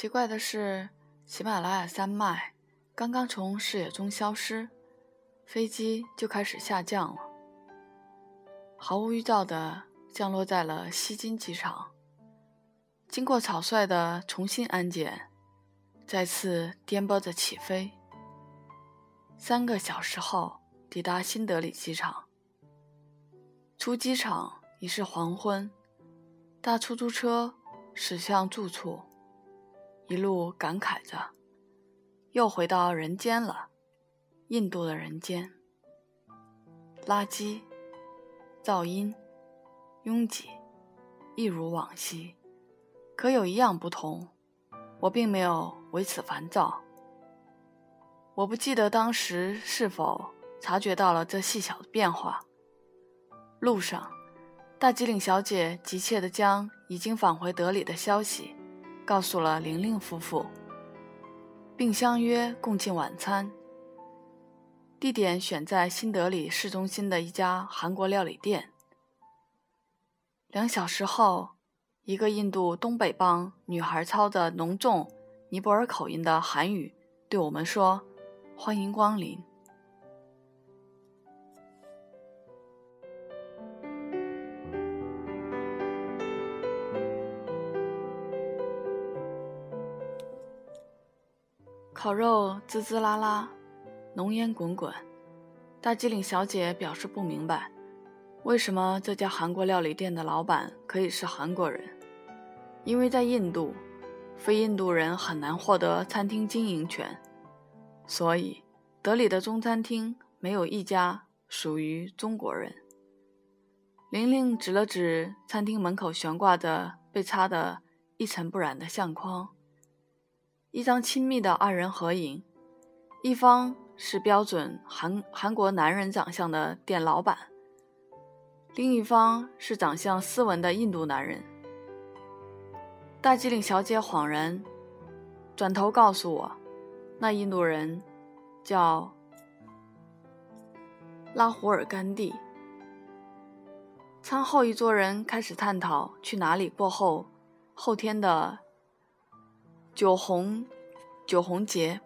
奇怪的是，喜马拉雅山脉刚刚从视野中消失，飞机就开始下降了，毫无预兆地降落在了西京机场。经过草率的重新安检，再次颠簸着起飞。三个小时后抵达新德里机场。出机场已是黄昏，大出租车驶向住处。一路感慨着，又回到人间了，印度的人间。垃圾、噪音、拥挤，一如往昔。可有一样不同，我并没有为此烦躁。我不记得当时是否察觉到了这细小的变化。路上，大吉岭小姐急切地将已经返回德里的消息。告诉了玲玲夫妇，并相约共进晚餐。地点选在新德里市中心的一家韩国料理店。两小时后，一个印度东北帮女孩操着浓重尼泊尔口音的韩语对我们说：“欢迎光临。”烤肉滋滋啦啦，浓烟滚滚。大吉岭小姐表示不明白，为什么这家韩国料理店的老板可以是韩国人？因为在印度，非印度人很难获得餐厅经营权，所以德里的中餐厅没有一家属于中国人。玲玲指了指餐厅门口悬挂着被擦得一尘不染的相框。一张亲密的二人合影，一方是标准韩韩国男人长相的店老板，另一方是长相斯文的印度男人。大机灵小姐恍然，转头告诉我，那印度人叫拉胡尔甘地。餐后，一桌人开始探讨去哪里过后后天的。酒红，酒红节，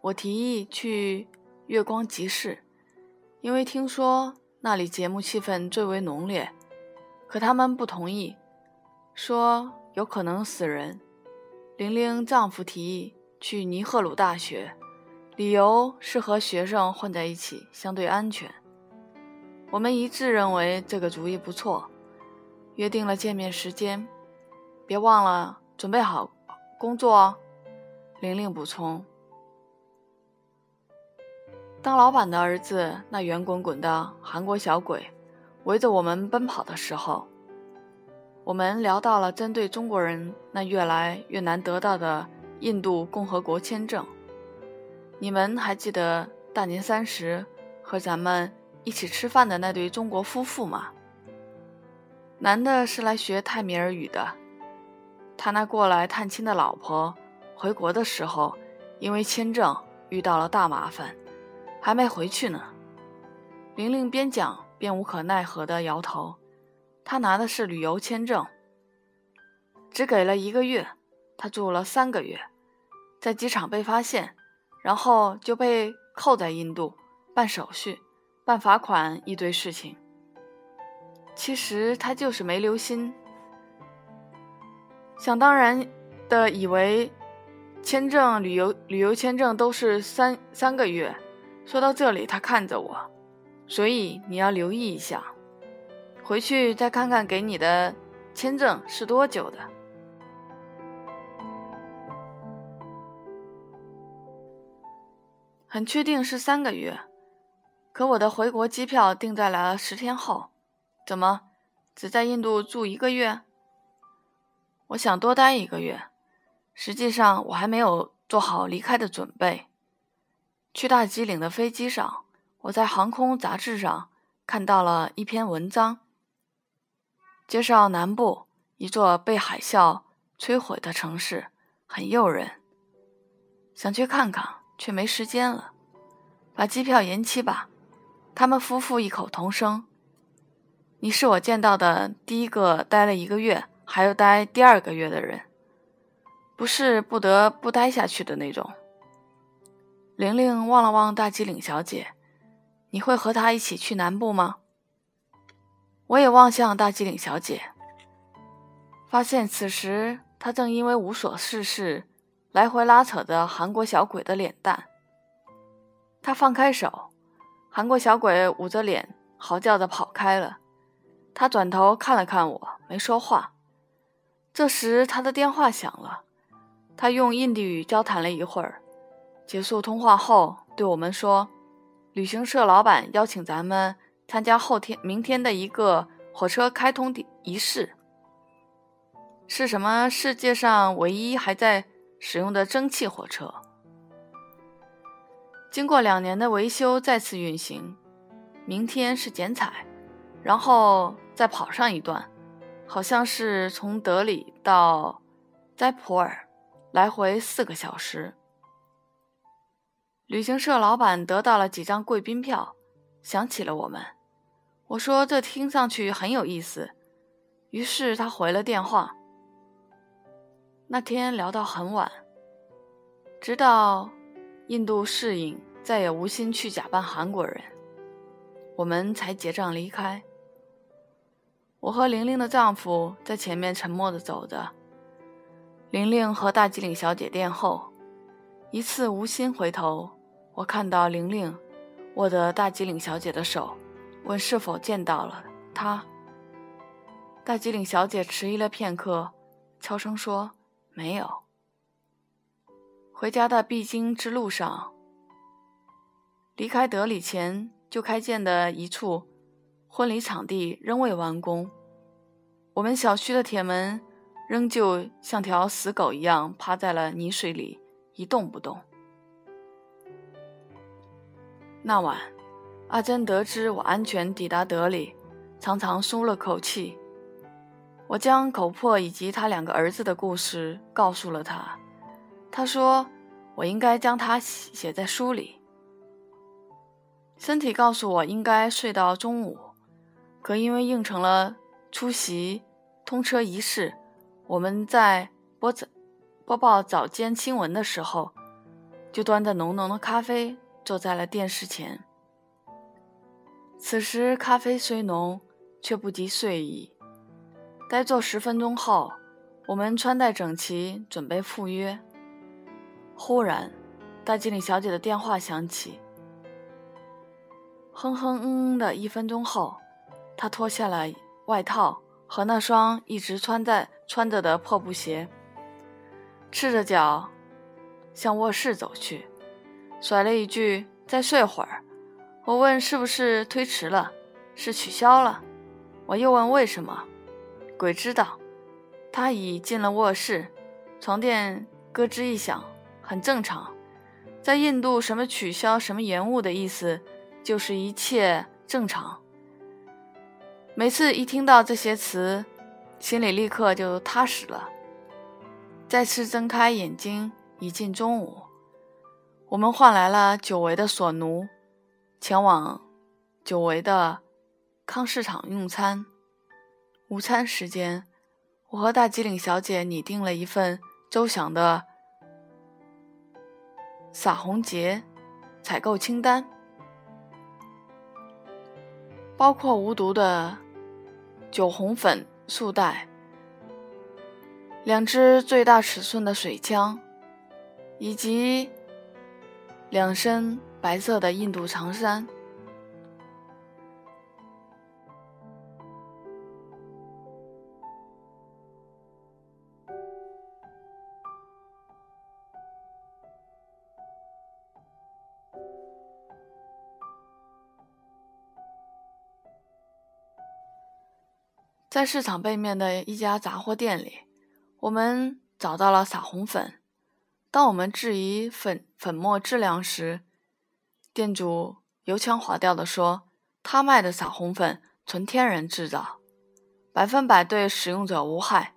我提议去月光集市，因为听说那里节目气氛最为浓烈。可他们不同意，说有可能死人。玲玲丈夫提议去尼赫鲁大学，理由是和学生混在一起相对安全。我们一致认为这个主意不错，约定了见面时间。别忘了准备好。工作，玲玲补充。当老板的儿子那圆滚滚的韩国小鬼围着我们奔跑的时候，我们聊到了针对中国人那越来越难得到的印度共和国签证。你们还记得大年三十和咱们一起吃饭的那对中国夫妇吗？男的是来学泰米尔语的。他那过来探亲的老婆回国的时候，因为签证遇到了大麻烦，还没回去呢。玲玲边讲边无可奈何地摇头。他拿的是旅游签证，只给了一个月，他住了三个月，在机场被发现，然后就被扣在印度办手续、办罚款一堆事情。其实他就是没留心。想当然的以为，签证、旅游、旅游签证都是三三个月。说到这里，他看着我，所以你要留意一下，回去再看看给你的签证是多久的。很确定是三个月，可我的回国机票定在了十天后，怎么只在印度住一个月？我想多待一个月，实际上我还没有做好离开的准备。去大吉岭的飞机上，我在航空杂志上看到了一篇文章，介绍南部一座被海啸摧毁的城市，很诱人。想去看看，却没时间了，把机票延期吧。他们夫妇异口同声：“你是我见到的第一个待了一个月。”还要待第二个月的人，不是不得不待下去的那种。玲玲望了望大吉岭小姐，你会和她一起去南部吗？我也望向大吉岭小姐，发现此时她正因为无所事事，来回拉扯着韩国小鬼的脸蛋。她放开手，韩国小鬼捂着脸，嚎叫着跑开了。他转头看了看我，没说话。这时他的电话响了，他用印地语交谈了一会儿，结束通话后对我们说：“旅行社老板邀请咱们参加后天、明天的一个火车开通的仪式，是什么世界上唯一还在使用的蒸汽火车。经过两年的维修再次运行，明天是剪彩，然后再跑上一段。”好像是从德里到斋普尔，来回四个小时。旅行社老板得到了几张贵宾票，想起了我们。我说这听上去很有意思，于是他回了电话。那天聊到很晚，直到印度适应，再也无心去假扮韩国人，我们才结账离开。我和玲玲的丈夫在前面沉默地走着，玲玲和大吉岭小姐殿后。一次无心回头，我看到玲玲握着大吉岭小姐的手，问是否见到了她。大吉岭小姐迟疑了片刻，悄声说：“没有。”回家的必经之路上，离开德里前就开建的一处。婚礼场地仍未完工，我们小区的铁门仍旧像条死狗一样趴在了泥水里一动不动。那晚，阿珍得知我安全抵达德里，长长舒了口气。我将口破以及他两个儿子的故事告诉了他，他说我应该将它写在书里。身体告诉我应该睡到中午。可因为应承了出席通车仪式，我们在播早播报早间新闻的时候，就端着浓浓的咖啡坐在了电视前。此时咖啡虽浓，却不及睡意。待坐十分钟后，我们穿戴整齐，准备赴约。忽然，大经理小姐的电话响起。哼哼嗯嗯的一分钟后。他脱下了外套和那双一直穿在穿着的破布鞋，赤着脚向卧室走去，甩了一句“再睡会儿”。我问是不是推迟了，是取消了。我又问为什么，鬼知道。他已进了卧室，床垫咯吱一响，很正常。在印度，什么取消，什么延误的意思，就是一切正常。每次一听到这些词，心里立刻就踏实了。再次睁开眼睛，已近中午。我们换来了久违的索奴，前往久违的康市场用餐。午餐时间，我和大吉岭小姐拟定了一份周详的撒红节采购清单，包括无毒的。酒红粉束带，两只最大尺寸的水枪，以及两身白色的印度长衫。在市场背面的一家杂货店里，我们找到了撒红粉。当我们质疑粉粉末质量时，店主油腔滑调地说：“他卖的撒红粉纯天然制造，百分百对使用者无害。”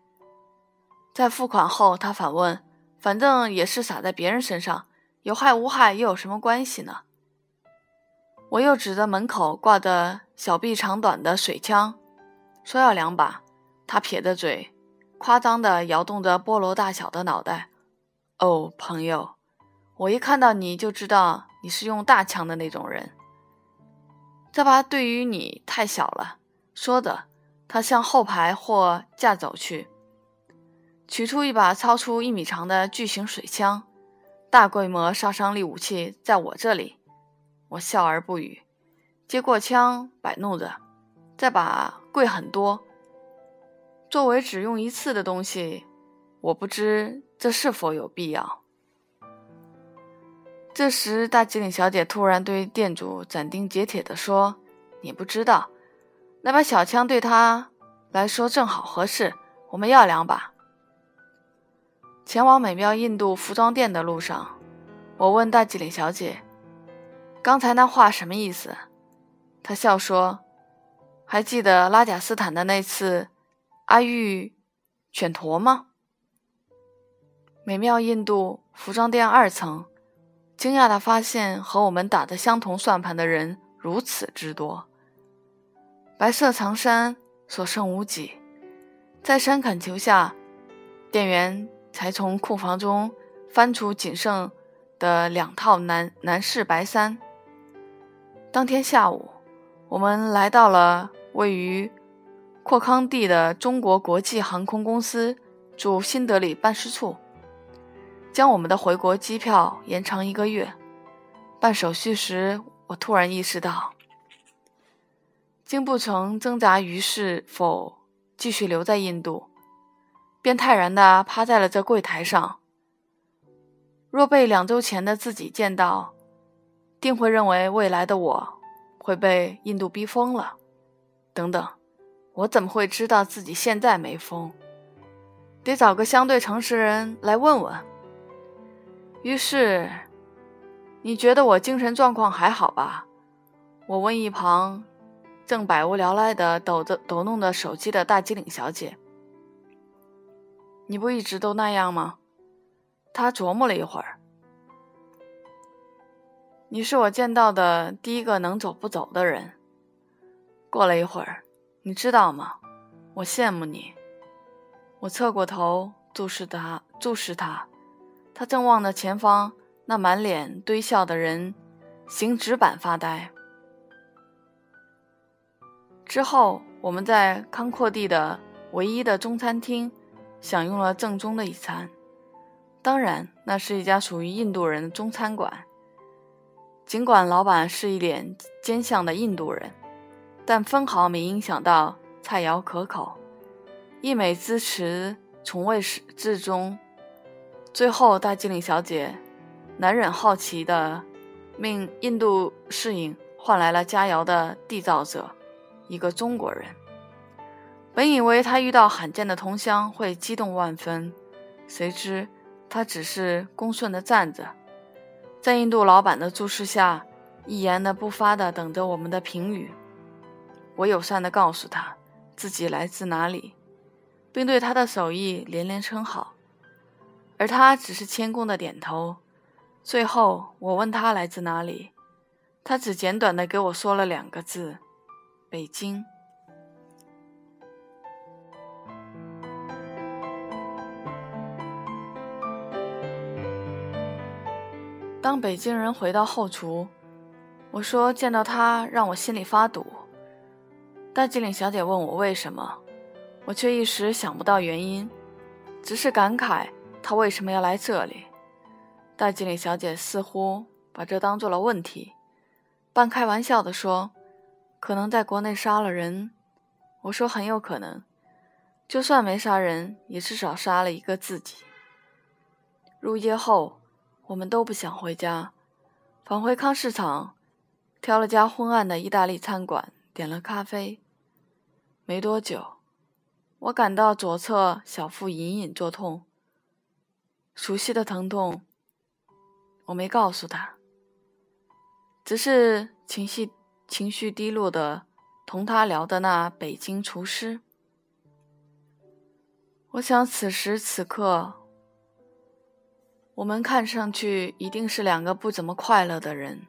在付款后，他反问：“反正也是撒在别人身上，有害无害又有什么关系呢？”我又指着门口挂着小臂长短的水枪。说要两把，他撇着嘴，夸张地摇动着菠萝大小的脑袋。哦，朋友，我一看到你就知道你是用大枪的那种人。这把对于你太小了。说着，他向后排或架走去，取出一把超出一米长的巨型水枪。大规模杀伤力武器在我这里。我笑而不语，接过枪，摆弄着。这把贵很多，作为只用一次的东西，我不知这是否有必要。这时，大吉岭小姐突然对店主斩钉截铁地说：“你不知道，那把小枪对他来说正好合适。我们要两把。”前往美妙印度服装店的路上，我问大吉岭小姐：“刚才那话什么意思？”她笑说。还记得拉贾斯坦的那次阿育犬驼吗？美妙印度服装店二层，惊讶地发现和我们打的相同算盘的人如此之多。白色长衫所剩无几，在深恳求下，店员才从库房中翻出仅剩的两套男男士白衫。当天下午，我们来到了。位于阔康地的中国国际航空公司驻新德里办事处，将我们的回国机票延长一个月。办手续时，我突然意识到，经不成挣扎于是否继续留在印度，便泰然地趴在了这柜台上。若被两周前的自己见到，定会认为未来的我会被印度逼疯了。等等，我怎么会知道自己现在没疯？得找个相对诚实人来问问。于是，你觉得我精神状况还好吧？我问一旁正百无聊赖的抖着抖弄着手机的大机灵小姐。你不一直都那样吗？她琢磨了一会儿。你是我见到的第一个能走不走的人。过了一会儿，你知道吗？我羡慕你。我侧过头注视他，注视他。他正望着前方那满脸堆笑的人，行纸板发呆。之后，我们在康阔地的唯一的中餐厅享用了正宗的一餐。当然，那是一家属于印度人的中餐馆。尽管老板是一脸奸相的印度人。但分毫没影响到菜肴可口，溢美之词从未始至终。最后，大机灵小姐难忍好奇的命印度侍应换来了佳肴的缔造者，一个中国人。本以为他遇到罕见的同乡会激动万分，谁知他只是恭顺的站着，在印度老板的注视下，一言的不发的等着我们的评语。我友善地告诉他自己来自哪里，并对他的手艺连连称好，而他只是谦恭的点头。最后，我问他来自哪里，他只简短地给我说了两个字：“北京。”当北京人回到后厨，我说见到他让我心里发堵。大机灵小姐问我为什么，我却一时想不到原因，只是感慨她为什么要来这里。大机灵小姐似乎把这当做了问题，半开玩笑地说：“可能在国内杀了人。”我说：“很有可能，就算没杀人，也至少杀了一个自己。”入夜后，我们都不想回家，返回康市场，挑了家昏暗的意大利餐馆，点了咖啡。没多久，我感到左侧小腹隐隐作痛，熟悉的疼痛。我没告诉他，只是情绪情绪低落的同他聊的那北京厨师。我想此时此刻，我们看上去一定是两个不怎么快乐的人。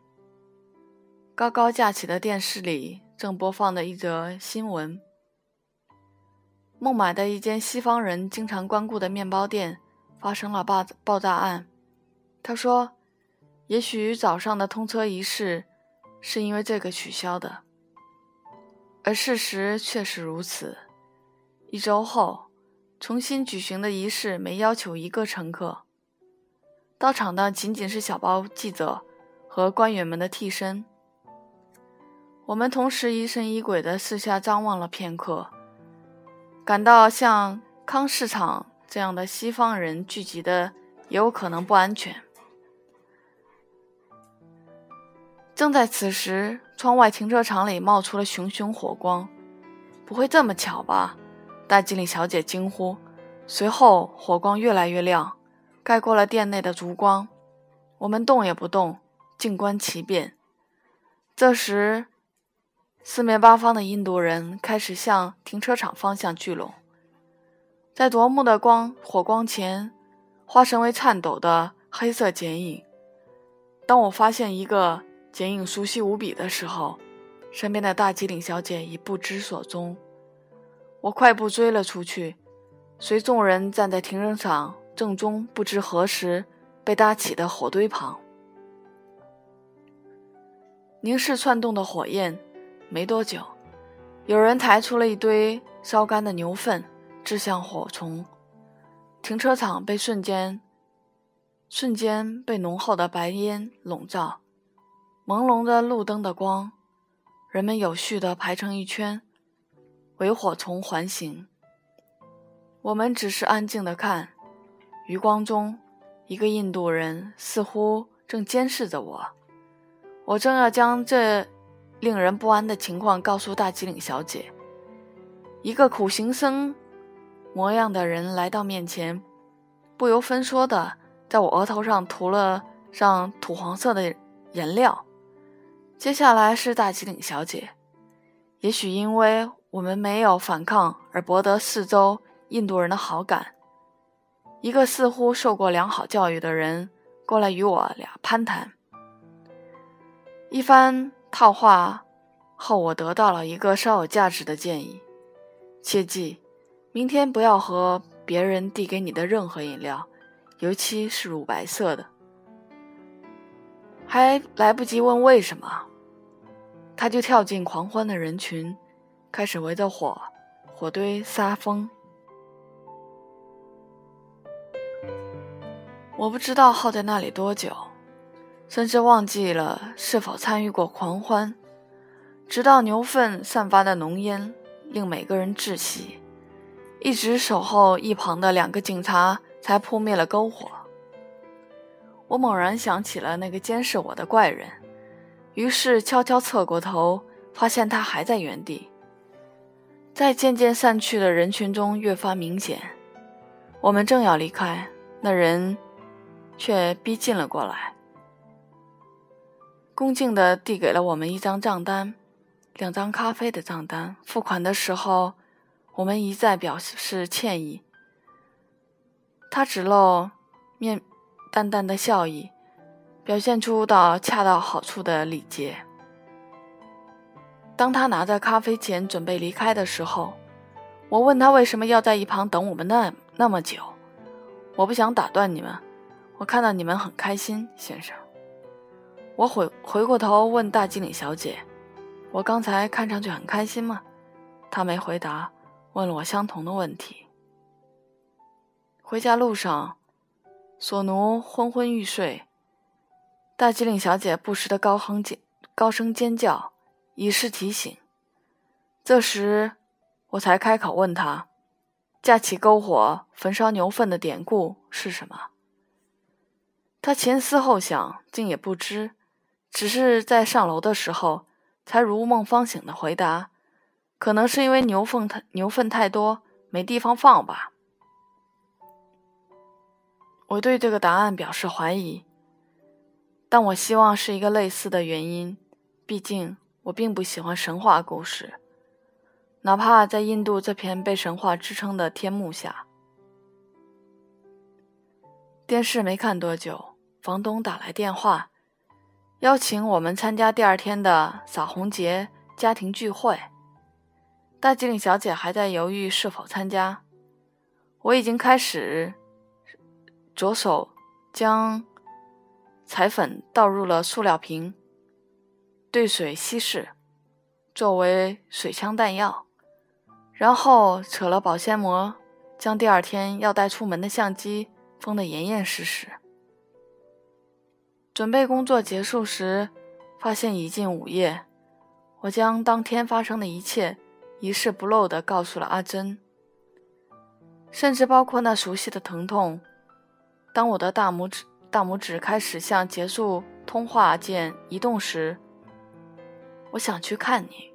高高架起的电视里正播放的一则新闻。孟买的一间西方人经常光顾的面包店发生了爆爆炸案。他说：“也许早上的通车仪式是因为这个取消的。”而事实确实如此。一周后，重新举行的仪式没要求一个乘客到场的，仅仅是小报记者和官员们的替身。我们同时疑神疑鬼地四下张望了片刻，感到像康市场这样的西方人聚集的也有可能不安全。正在此时，窗外停车场里冒出了熊熊火光。不会这么巧吧？大机灵小姐惊呼。随后，火光越来越亮，盖过了店内的烛光。我们动也不动，静观其变。这时，四面八方的印度人开始向停车场方向聚拢，在夺目的光火光前，化身为颤抖的黑色剪影。当我发现一个剪影熟悉无比的时候，身边的大机灵小姐已不知所踪。我快步追了出去，随众人站在停车场正中不知何时被搭起的火堆旁，凝视窜动的火焰。没多久，有人抬出了一堆烧干的牛粪，掷向火虫。停车场被瞬间瞬间被浓厚的白烟笼罩，朦胧的路灯的光，人们有序地排成一圈，围火虫环形。我们只是安静地看，余光中，一个印度人似乎正监视着我。我正要将这。令人不安的情况告诉大吉岭小姐。一个苦行僧模样的人来到面前，不由分说的在我额头上涂了上土黄色的颜料。接下来是大吉岭小姐。也许因为我们没有反抗而博得四周印度人的好感，一个似乎受过良好教育的人过来与我俩攀谈，一番。套话后，我得到了一个稍有价值的建议：切记，明天不要喝别人递给你的任何饮料，尤其是乳白色的。还来不及问为什么，他就跳进狂欢的人群，开始围着火火堆撒疯。我不知道耗在那里多久。甚至忘记了是否参与过狂欢，直到牛粪散发的浓烟令每个人窒息，一直守候一旁的两个警察才扑灭了篝火。我猛然想起了那个监视我的怪人，于是悄悄侧过头，发现他还在原地，在渐渐散去的人群中越发明显。我们正要离开，那人却逼近了过来。恭敬地递给了我们一张账单，两张咖啡的账单。付款的时候，我们一再表示歉意。他只露面淡淡的笑意，表现出到恰到好处的礼节。当他拿着咖啡钱准备离开的时候，我问他为什么要在一旁等我们那那么久。我不想打断你们，我看到你们很开心，先生。我回回过头问大经理小姐：“我刚才看上去很开心吗？”她没回答，问了我相同的问题。回家路上，索奴昏昏欲睡，大机灵小姐不时的高哼尖高声尖叫，以示提醒。这时，我才开口问她：“架起篝火焚烧牛粪的典故是什么？”她前思后想，竟也不知。只是在上楼的时候，才如梦方醒的回答：“可能是因为牛粪太牛粪太多，没地方放吧。”我对这个答案表示怀疑，但我希望是一个类似的原因。毕竟我并不喜欢神话故事，哪怕在印度这片被神话支撑的天幕下。电视没看多久，房东打来电话。邀请我们参加第二天的扫红节家庭聚会。大机灵小姐还在犹豫是否参加。我已经开始着手将彩粉倒入了塑料瓶，兑水稀释，作为水枪弹药。然后扯了保鲜膜，将第二天要带出门的相机封得严严实实。准备工作结束时，发现已近午夜。我将当天发生的一切一事不漏地告诉了阿珍，甚至包括那熟悉的疼痛。当我的大拇指大拇指开始向结束通话键移动时，我想去看你。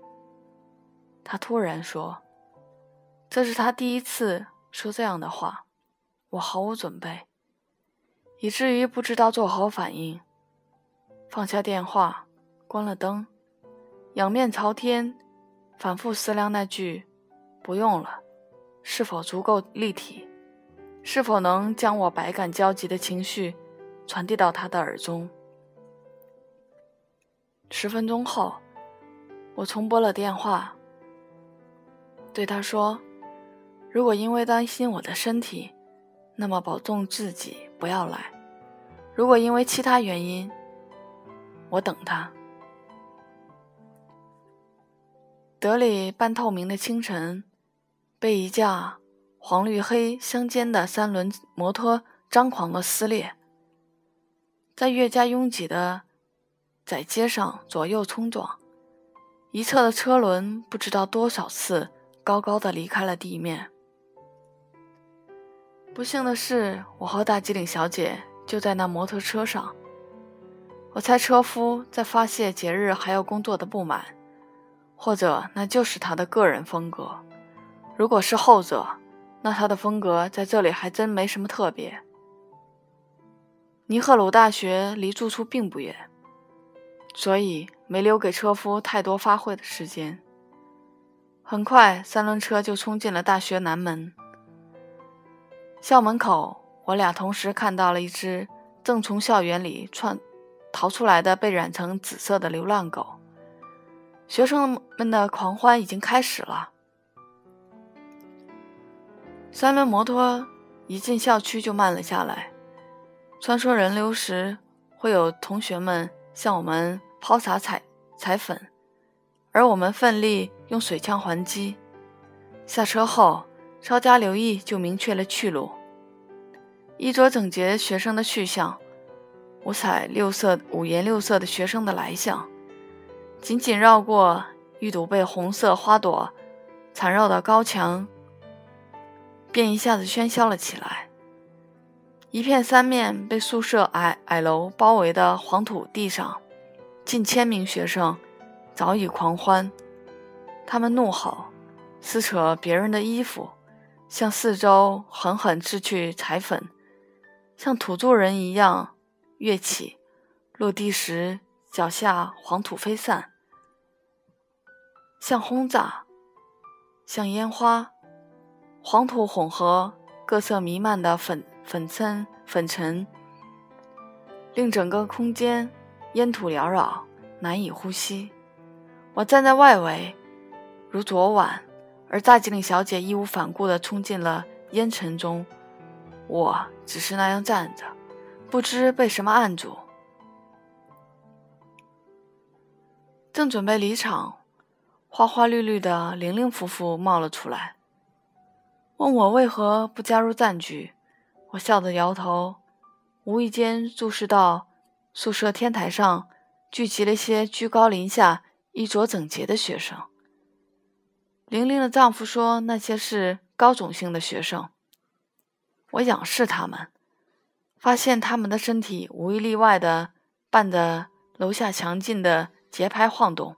他突然说：“这是他第一次说这样的话。”我毫无准备，以至于不知道作何反应。放下电话，关了灯。仰面朝天，反复思量那句“不用了”是否足够立体，是否能将我百感交集的情绪传递到他的耳中。十分钟后，我重拨了电话，对他说：“如果因为担心我的身体，那么保重自己，不要来；如果因为其他原因，我等他。”德里半透明的清晨，被一架黄绿黑相间的三轮摩托张狂地撕裂，在越加拥挤的窄街上左右冲撞，一侧的车轮不知道多少次高高的离开了地面。不幸的是，我和大吉岭小姐就在那摩托车上。我猜车夫在发泄节日还要工作的不满。或者那就是他的个人风格。如果是后者，那他的风格在这里还真没什么特别。尼赫鲁大学离住处并不远，所以没留给车夫太多发挥的时间。很快，三轮车就冲进了大学南门。校门口，我俩同时看到了一只正从校园里窜逃出来的被染成紫色的流浪狗。学生们的狂欢已经开始了。三轮摩托一进校区就慢了下来。穿梭人流时，会有同学们向我们抛洒彩彩粉，而我们奋力用水枪还击。下车后，稍加留意就明确了去路。衣着整洁学生的去向，五彩六色、五颜六色的学生的来向。仅仅绕过一堵被红色花朵缠绕的高墙，便一下子喧嚣了起来。一片三面被宿舍矮矮楼包围的黄土地上，近千名学生早已狂欢。他们怒吼，撕扯别人的衣服，向四周狠狠掷去彩粉，像土著人一样跃起。落地时，脚下黄土飞散。像轰炸，像烟花，黄土混合，各色弥漫的粉粉尘粉尘，令整个空间烟土缭绕，难以呼吸。我站在外围，如昨晚，而大吉岭小姐义无反顾地冲进了烟尘中，我只是那样站着，不知被什么按住。正准备离场。花花绿绿的玲玲夫妇冒了出来，问我为何不加入赞局。我笑着摇头，无意间注视到宿舍天台上聚集了些居高临下、衣着整洁的学生。玲玲的丈夫说那些是高种姓的学生。我仰视他们，发现他们的身体无一例外的伴着楼下强劲的节拍晃动，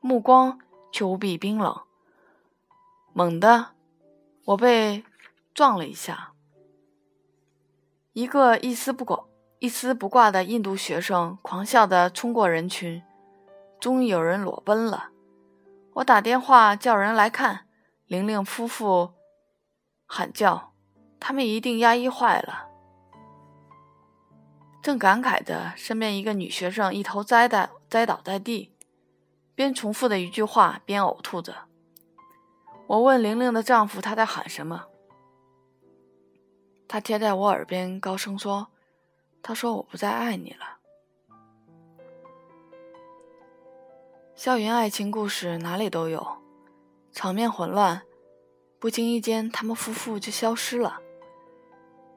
目光。却无比冰冷。猛地，我被撞了一下。一个一丝不挂、一丝不挂的印度学生狂笑地冲过人群，终于有人裸奔了。我打电话叫人来看，玲玲夫妇喊叫，他们一定压抑坏了。正感慨着，身边一个女学生一头栽在栽倒在地。边重复的一句话边呕吐着。我问玲玲的丈夫：“她在喊什么？”他贴在我耳边高声说：“他说我不再爱你了。”校园爱情故事哪里都有，场面混乱，不经意间他们夫妇就消失了，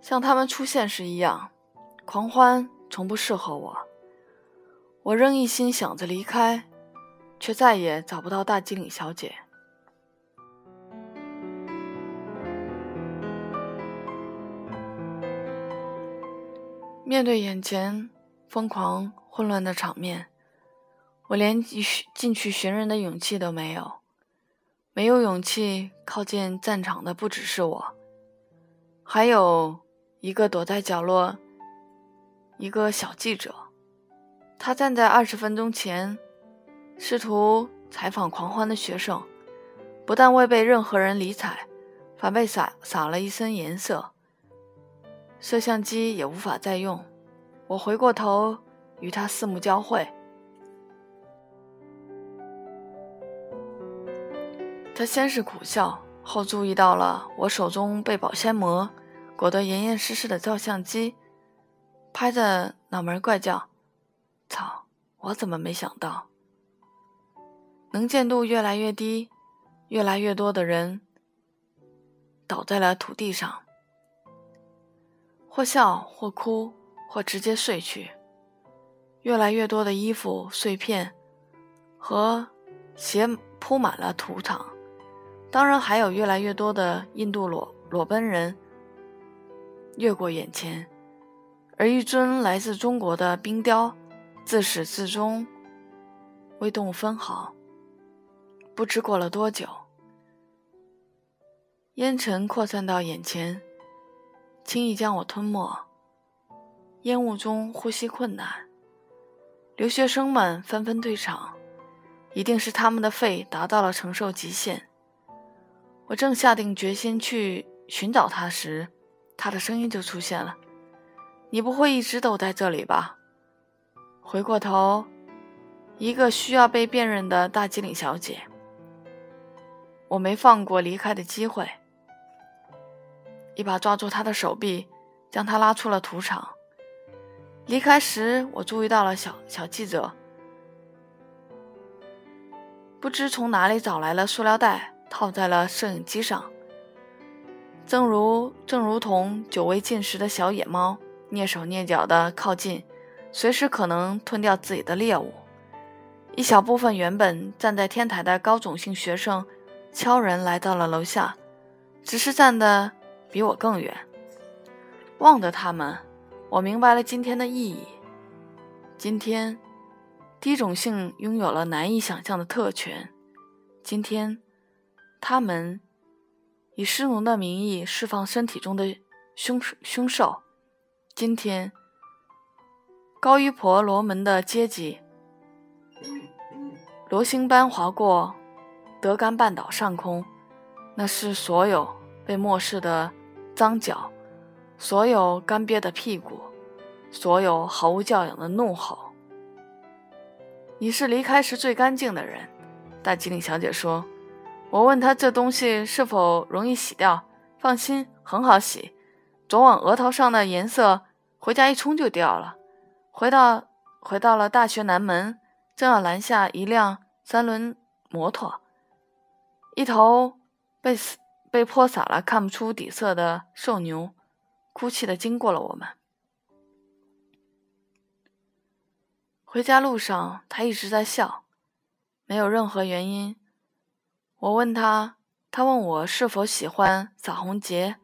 像他们出现时一样。狂欢从不适合我，我仍一心想着离开，却再也找不到大经理小姐。面对眼前疯狂混乱的场面。我连进去寻人的勇气都没有，没有勇气靠近战场的不只是我，还有一个躲在角落，一个小记者，他站在二十分钟前，试图采访狂欢的学生，不但未被任何人理睬，反被洒洒了一身颜色，摄像机也无法再用。我回过头与他四目交汇。他先是苦笑，后注意到了我手中被保鲜膜裹得严严实实的照相机，拍着脑门怪叫：“操！我怎么没想到？”能见度越来越低，越来越多的人倒在了土地上，或笑，或哭，或直接睡去。越来越多的衣服碎片和鞋铺满了土场。当然，还有越来越多的印度裸裸奔人越过眼前，而一尊来自中国的冰雕，自始至终未动分毫。不知过了多久，烟尘扩散到眼前，轻易将我吞没。烟雾中呼吸困难，留学生们纷纷退场，一定是他们的肺达到了承受极限。我正下定决心去寻找他时，他的声音就出现了：“你不会一直都在这里吧？”回过头，一个需要被辨认的大机灵小姐。我没放过离开的机会，一把抓住她的手臂，将她拉出了土场。离开时，我注意到了小小记者，不知从哪里找来了塑料袋。套在了摄影机上，正如正如同久未进食的小野猫，蹑手蹑脚地靠近，随时可能吞掉自己的猎物。一小部分原本站在天台的高种姓学生，悄然来到了楼下，只是站得比我更远。望着他们，我明白了今天的意义。今天，低种姓拥有了难以想象的特权。今天。他们以失奴的名义释放身体中的凶凶兽。今天，高于婆罗门的阶级，罗星般划过德干半岛上空。那是所有被漠视的脏脚，所有干瘪的屁股，所有毫无教养的怒吼。你是离开时最干净的人，大吉岭小姐说。我问他这东西是否容易洗掉？放心，很好洗。昨晚额头上的颜色，回家一冲就掉了。回到回到了大学南门，正要拦下一辆三轮摩托，一头被被泼洒了看不出底色的瘦牛，哭泣的经过了我们。回家路上，他一直在笑，没有任何原因。我问他，他问我是否喜欢洒红节，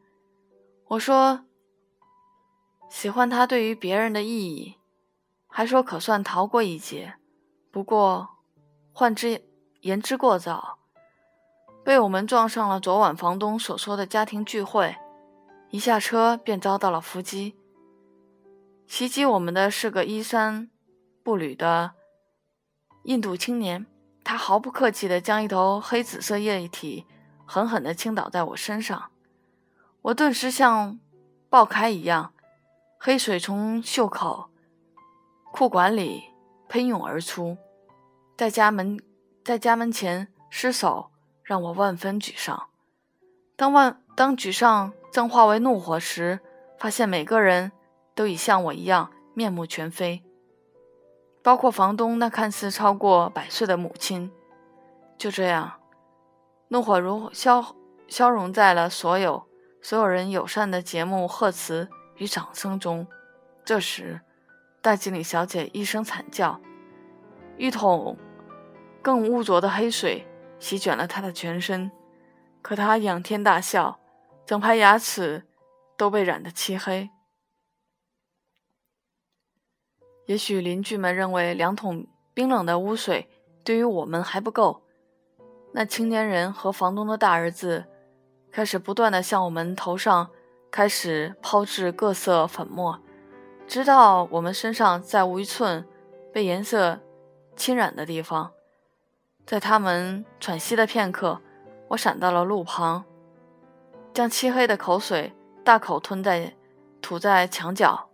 我说喜欢他对于别人的意义，还说可算逃过一劫。不过换之言之过早，被我们撞上了昨晚房东所说的家庭聚会，一下车便遭到了伏击。袭击我们的是个衣衫不履的印度青年。他毫不客气地将一头黑紫色液体狠狠地倾倒在我身上，我顿时像爆开一样，黑水从袖口、裤管里喷涌而出，在家门在家门前失手，让我万分沮丧。当万当沮丧正化为怒火时，发现每个人都已像我一样面目全非，包括房东那看似超过百岁的母亲。就这样，怒火如消消融在了所有所有人友善的节目贺词与掌声中。这时，大经理小姐一声惨叫，一桶更污浊的黑水席卷了她的全身。可她仰天大笑，整排牙齿都被染得漆黑。也许邻居们认为两桶冰冷的污水对于我们还不够。那青年人和房东的大儿子开始不断的向我们头上开始抛掷各色粉末，直到我们身上再无一寸被颜色侵染的地方。在他们喘息的片刻，我闪到了路旁，将漆黑的口水大口吞在吐在墙角，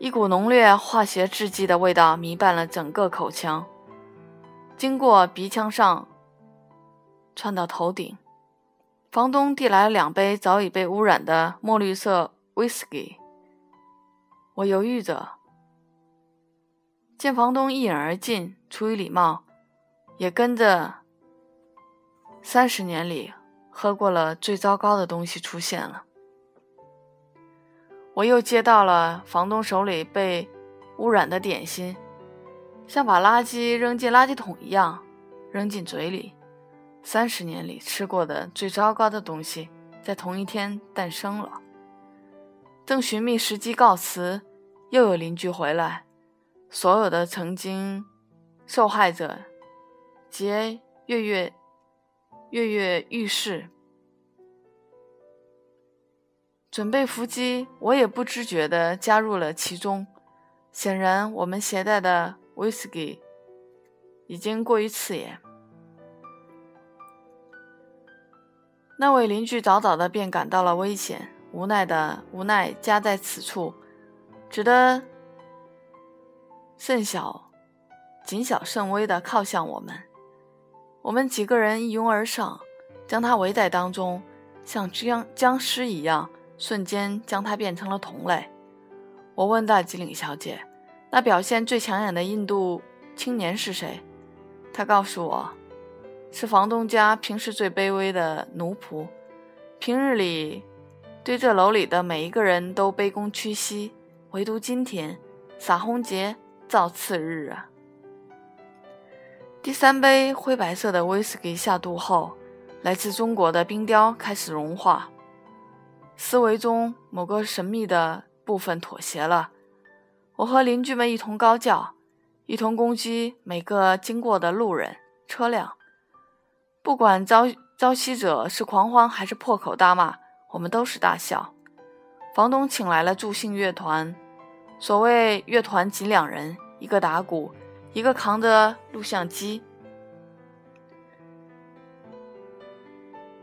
一股浓烈化学制剂的味道弥漫了整个口腔，经过鼻腔上。窜到头顶，房东递来两杯早已被污染的墨绿色威士忌。我犹豫着，见房东一饮而尽，出于礼貌，也跟着三十年里喝过了最糟糕的东西出现了。我又接到了房东手里被污染的点心，像把垃圾扔进垃圾桶一样，扔进嘴里。三十年里吃过的最糟糕的东西，在同一天诞生了。正寻觅时机告辞，又有邻居回来。所有的曾经受害者皆跃跃跃跃欲试，准备伏击。我也不知觉地加入了其中。显然，我们携带的威士忌已经过于刺眼。那位邻居早早的便感到了危险，无奈的无奈加在此处，只得甚小、谨小慎微的靠向我们。我们几个人一拥而上，将他围在当中，像僵僵尸一样，瞬间将他变成了同类。我问大吉岭小姐：“那表现最抢眼的印度青年是谁？”她告诉我。是房东家平时最卑微的奴仆，平日里对这楼里的每一个人都卑躬屈膝，唯独今天洒红节造次日啊！第三杯灰白色的威士忌下肚后，来自中国的冰雕开始融化，思维中某个神秘的部分妥协了。我和邻居们一同高叫，一同攻击每个经过的路人、车辆。不管遭遭袭者是狂欢还是破口大骂，我们都是大笑。房东请来了助兴乐团，所谓乐团仅两人，一个打鼓，一个扛着录像机。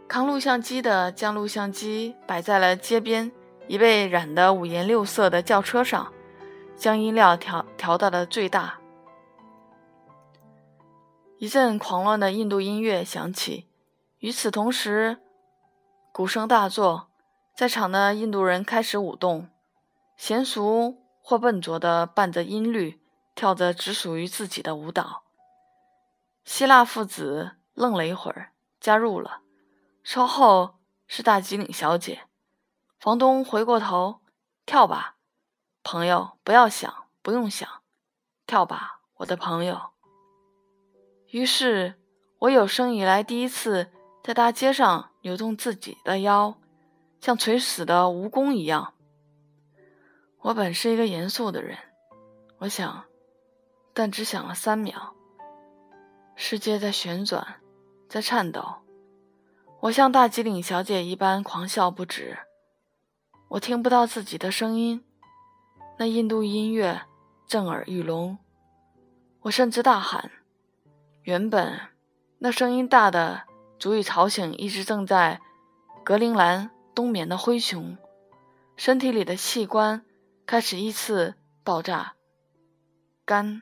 扛录像机的将录像机摆在了街边已被染得五颜六色的轿车上，将音量调调到了最大。一阵狂乱的印度音乐响起，与此同时，鼓声大作，在场的印度人开始舞动，娴熟或笨拙地伴着音律，跳着只属于自己的舞蹈。希腊父子愣了一会儿，加入了。稍后是大吉岭小姐。房东回过头：“跳吧，朋友，不要想，不用想，跳吧，我的朋友。”于是，我有生以来第一次在大街上扭动自己的腰，像垂死的蜈蚣一样。我本是一个严肃的人，我想，但只想了三秒。世界在旋转，在颤抖。我像大吉岭小姐一般狂笑不止。我听不到自己的声音，那印度音乐震耳欲聋。我甚至大喊。原本，那声音大的足以吵醒一只正在格陵兰冬眠的灰熊，身体里的器官开始依次爆炸，肝、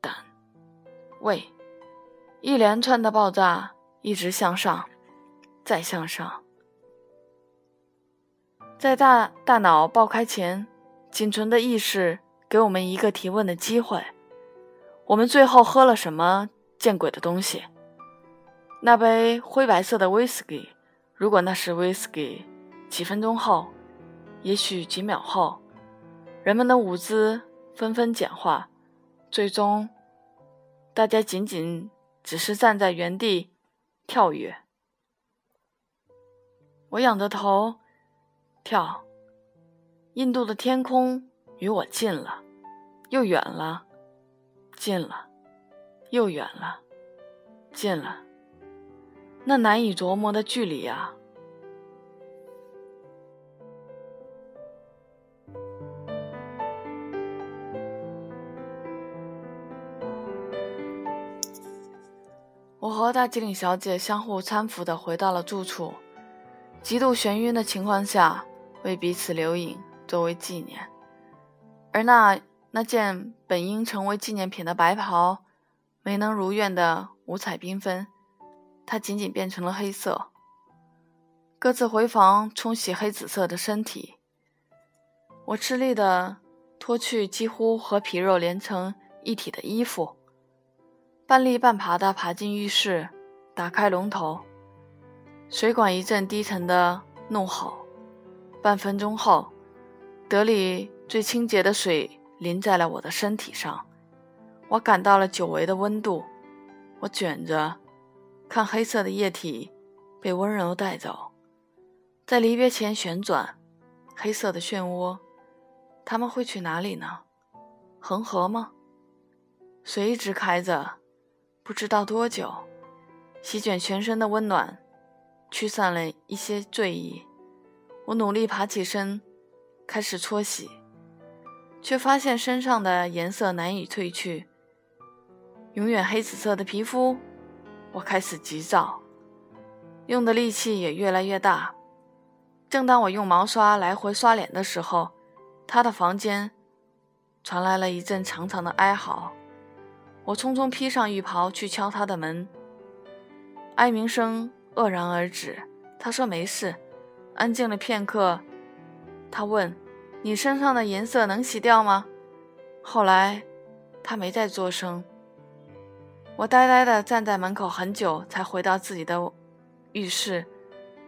胆、胃，一连串的爆炸一直向上，再向上。在大大脑爆开前，仅存的意识给我们一个提问的机会：我们最后喝了什么见鬼的东西？那杯灰白色的威士忌，如果那是威士忌，几分钟后，也许几秒后，人们的舞姿纷纷简化，最终，大家仅仅只是站在原地跳跃。我仰着头。跳，印度的天空与我近了，又远了，近了，又远了，近了，那难以琢磨的距离啊！我和大吉岭小姐相互搀扶的回到了住处，极度眩晕的情况下。为彼此留影，作为纪念。而那那件本应成为纪念品的白袍，没能如愿的五彩缤纷，它仅仅变成了黑色。各自回房冲洗黑紫色的身体。我吃力的脱去几乎和皮肉连成一体的衣服，半立半爬的爬进浴室，打开龙头，水管一阵低沉的怒吼。半分钟后，德里最清洁的水淋在了我的身体上，我感到了久违的温度。我卷着，看黑色的液体被温柔带走，在离别前旋转，黑色的漩涡，他们会去哪里呢？恒河吗？水一直开着，不知道多久，席卷全身的温暖，驱散了一些醉意。我努力爬起身，开始搓洗，却发现身上的颜色难以褪去。永远黑紫色的皮肤，我开始急躁，用的力气也越来越大。正当我用毛刷来回刷脸的时候，他的房间传来了一阵长长的哀嚎。我匆匆披上浴袍去敲他的门，哀鸣声愕然而止。他说：“没事。”安静了片刻，他问：“你身上的颜色能洗掉吗？”后来，他没再作声。我呆呆地站在门口很久，才回到自己的浴室，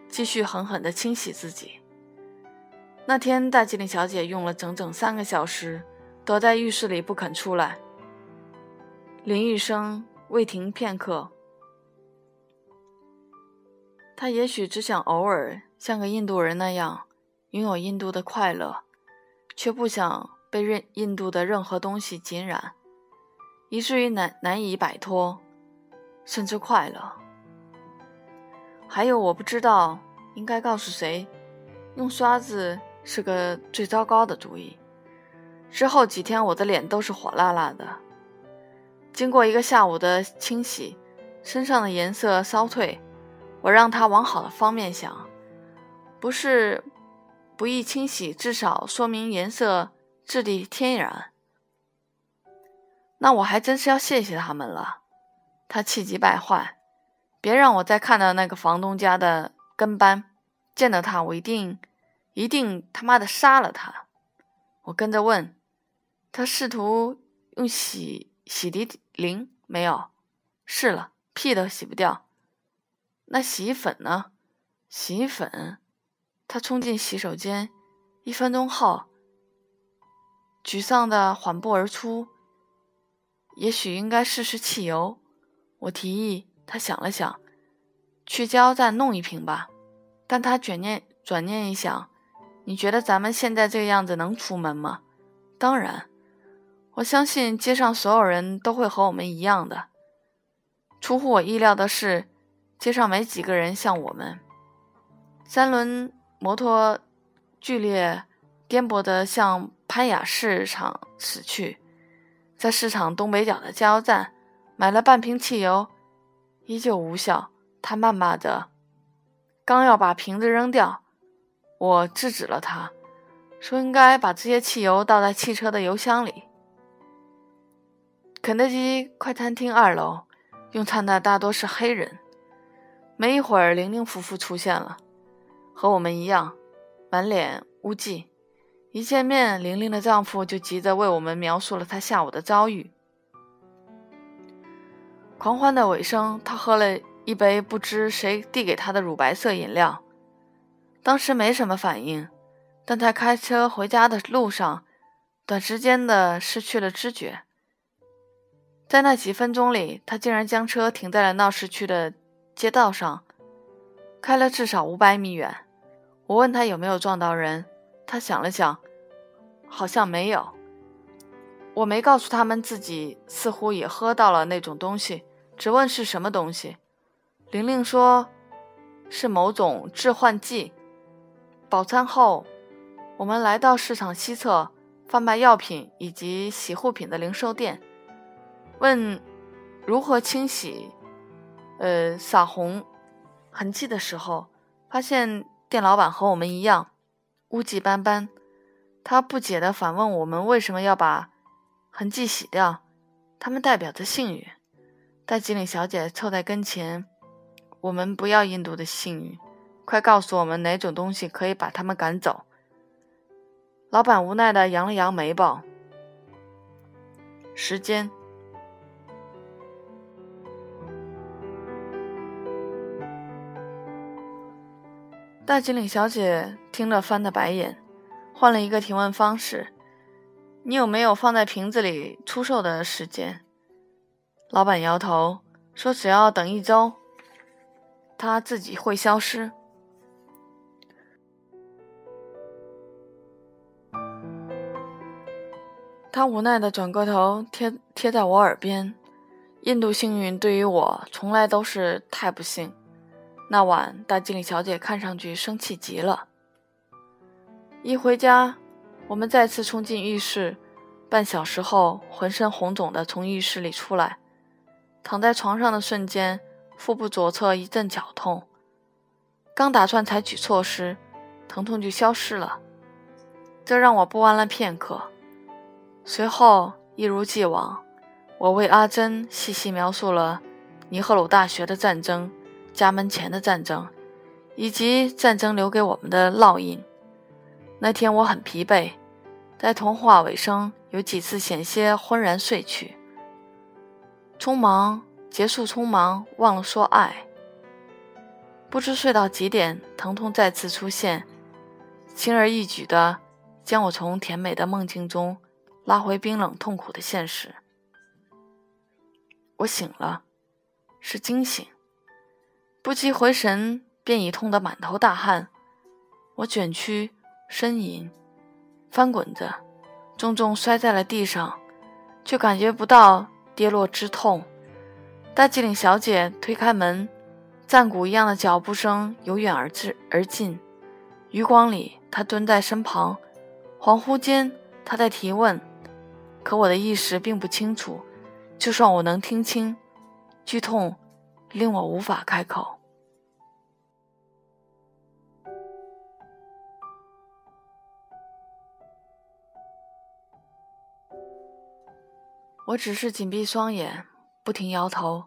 继续狠狠地清洗自己。那天，大吉岭小姐用了整整三个小时，躲在浴室里不肯出来。淋浴声未停片刻，她也许只想偶尔。像个印度人那样拥有印度的快乐，却不想被任印度的任何东西浸染，以至于难难以摆脱，甚至快乐。还有，我不知道应该告诉谁，用刷子是个最糟糕的主意。之后几天，我的脸都是火辣辣的。经过一个下午的清洗，身上的颜色稍退，我让它往好的方面想。不是不易清洗，至少说明颜色质地天然。那我还真是要谢谢他们了。他气急败坏，别让我再看到那个房东家的跟班，见到他我一定一定他妈的杀了他。我跟着问，他试图用洗洗涤灵没有？试了，屁都洗不掉。那洗衣粉呢？洗衣粉。他冲进洗手间，一分钟后，沮丧的缓步而出。也许应该试试汽油，我提议。他想了想，去加油站弄一瓶吧。但他转念转念一想，你觉得咱们现在这个样子能出门吗？当然，我相信街上所有人都会和我们一样的。出乎我意料的是，街上没几个人像我们。三轮。摩托剧烈颠簸地向潘雅市场驶去，在市场东北角的加油站买了半瓶汽油，依旧无效。他谩骂着，刚要把瓶子扔掉，我制止了他，说应该把这些汽油倒在汽车的油箱里。肯德基快餐厅二楼用餐的大多是黑人，没一会儿，玲玲夫妇出现了。和我们一样，满脸污迹。一见面，玲玲的丈夫就急着为我们描述了他下午的遭遇。狂欢的尾声，他喝了一杯不知谁递给他的乳白色饮料，当时没什么反应，但在开车回家的路上，短时间的失去了知觉。在那几分钟里，他竟然将车停在了闹市区的街道上，开了至少五百米远。我问他有没有撞到人，他想了想，好像没有。我没告诉他们自己似乎也喝到了那种东西，只问是什么东西。玲玲说是某种致幻剂。饱餐后，我们来到市场西侧贩卖药品以及洗护品的零售店。问如何清洗，呃，撒红痕迹的时候，发现店老板和我们一样，污迹斑斑。他不解地反问我们为什么要把痕迹洗掉？它们代表着幸运。戴吉岭小姐凑在跟前，我们不要印度的幸运，快告诉我们哪种东西可以把他们赶走。老板无奈地扬了扬眉毛。时间。大吉岭小姐听了，翻了白眼，换了一个提问方式：“你有没有放在瓶子里出售的时间？”老板摇头说：“只要等一周，它自己会消失。”他无奈的转过头，贴贴在我耳边：“印度幸运对于我，从来都是太不幸。”那晚，大经理小姐看上去生气极了。一回家，我们再次冲进浴室，半小时后，浑身红肿的从浴室里出来，躺在床上的瞬间，腹部左侧一阵绞痛。刚打算采取措施，疼痛就消失了，这让我不安了片刻。随后，一如既往，我为阿珍细细描述了尼赫鲁大学的战争。家门前的战争，以及战争留给我们的烙印。那天我很疲惫，在童话尾声有几次险些昏然睡去。匆忙结束，匆忙忘了说爱。不知睡到几点，疼痛再次出现，轻而易举地将我从甜美的梦境中拉回冰冷痛苦的现实。我醒了，是惊醒。不及回神，便已痛得满头大汗。我卷曲呻吟，翻滚着，重重摔在了地上，却感觉不到跌落之痛。大吉岭小姐推开门，战鼓一样的脚步声由远而至而近。余光里，她蹲在身旁，恍惚间，她在提问，可我的意识并不清楚。就算我能听清，剧痛令我无法开口。我只是紧闭双眼，不停摇头。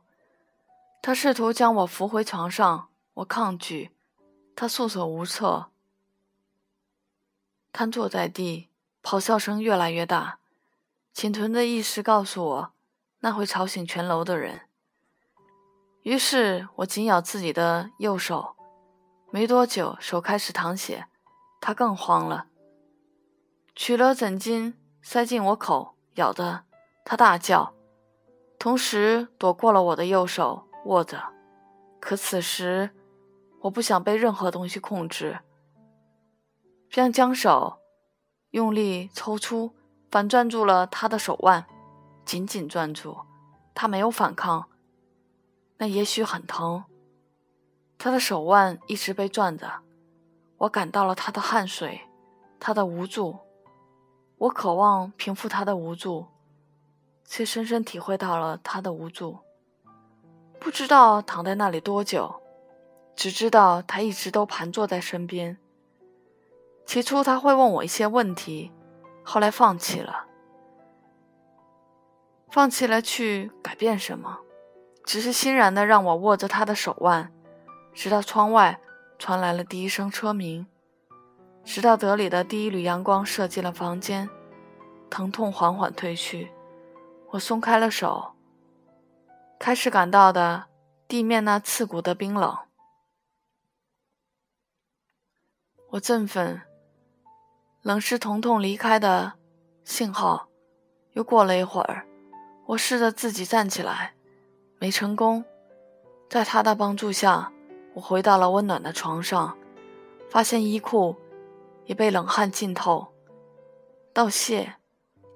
他试图将我扶回床上，我抗拒。他束手无策，瘫坐在地，咆哮声越来越大。仅存的意识告诉我，那会吵醒全楼的人。于是我紧咬自己的右手，没多久，手开始淌血。他更慌了，取了枕巾塞进我口，咬的。他大叫，同时躲过了我的右手，握着。可此时，我不想被任何东西控制，便将手用力抽出，反攥住了他的手腕，紧紧攥住。他没有反抗，那也许很疼。他的手腕一直被攥着，我感到了他的汗水，他的无助。我渴望平复他的无助。却深深体会到了他的无助。不知道躺在那里多久，只知道他一直都盘坐在身边。起初他会问我一些问题，后来放弃了，放弃了去改变什么，只是欣然的让我握着他的手腕，直到窗外传来了第一声车鸣。直到德里的第一缕阳光射进了房间，疼痛缓缓退去，我松开了手，开始感到的地面那刺骨的冰冷。我振奋，冷是疼痛离开的信号。又过了一会儿，我试着自己站起来，没成功。在他的帮助下，我回到了温暖的床上，发现衣裤也被冷汗浸透。道谢，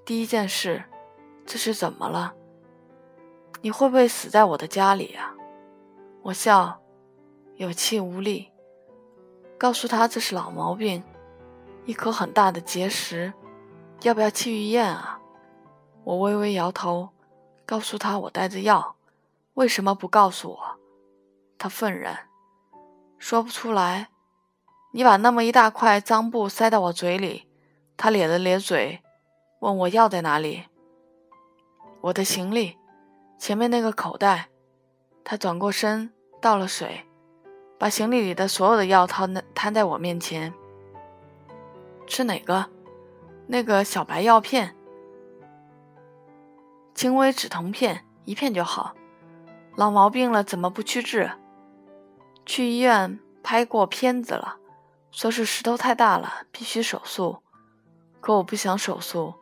第一件事，这是怎么了？你会不会死在我的家里啊？我笑，有气无力。告诉他这是老毛病，一颗很大的结石，要不要去医院啊？我微微摇头，告诉他我带着药，为什么不告诉我？他愤然说不出来。你把那么一大块脏布塞到我嘴里，他咧了咧嘴，问我药在哪里？我的行李，前面那个口袋。他转过身倒了水。把行李里的所有的药摊摊在我面前。吃哪个？那个小白药片，轻微止疼片，一片就好。老毛病了，怎么不去治？去医院拍过片子了，说是石头太大了，必须手术。可我不想手术，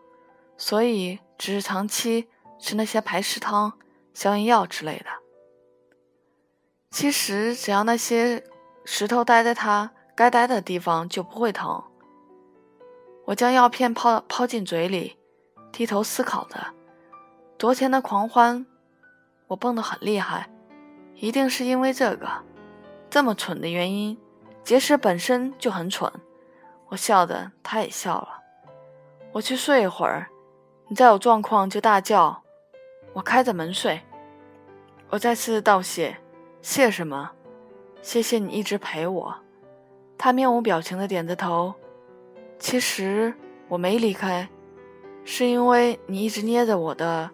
所以只是长期吃那些排石汤、消炎药之类的。其实，只要那些石头待在它该待的地方，就不会疼。我将药片抛抛进嘴里，低头思考着：昨天的狂欢，我蹦得很厉害，一定是因为这个。这么蠢的原因，结石本身就很蠢。我笑着，他也笑了。我去睡一会儿，你再有状况就大叫。我开着门睡。我再次道谢。谢什么？谢谢你一直陪我。他面无表情的点着头。其实我没离开，是因为你一直捏着我的。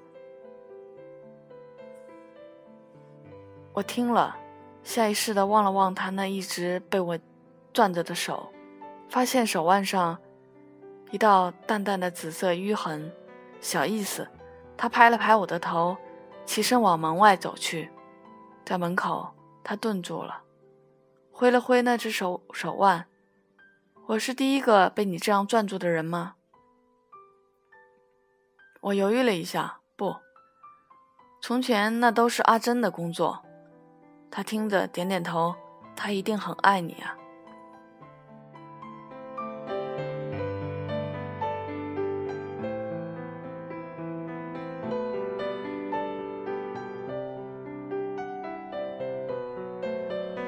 我听了，下意识的望了望他那一直被我攥着的手，发现手腕上一道淡淡的紫色淤痕。小意思。他拍了拍我的头，起身往门外走去。在门口，他顿住了，挥了挥那只手手腕。我是第一个被你这样攥住的人吗？我犹豫了一下，不，从前那都是阿珍的工作。他听着，点点头。他一定很爱你啊。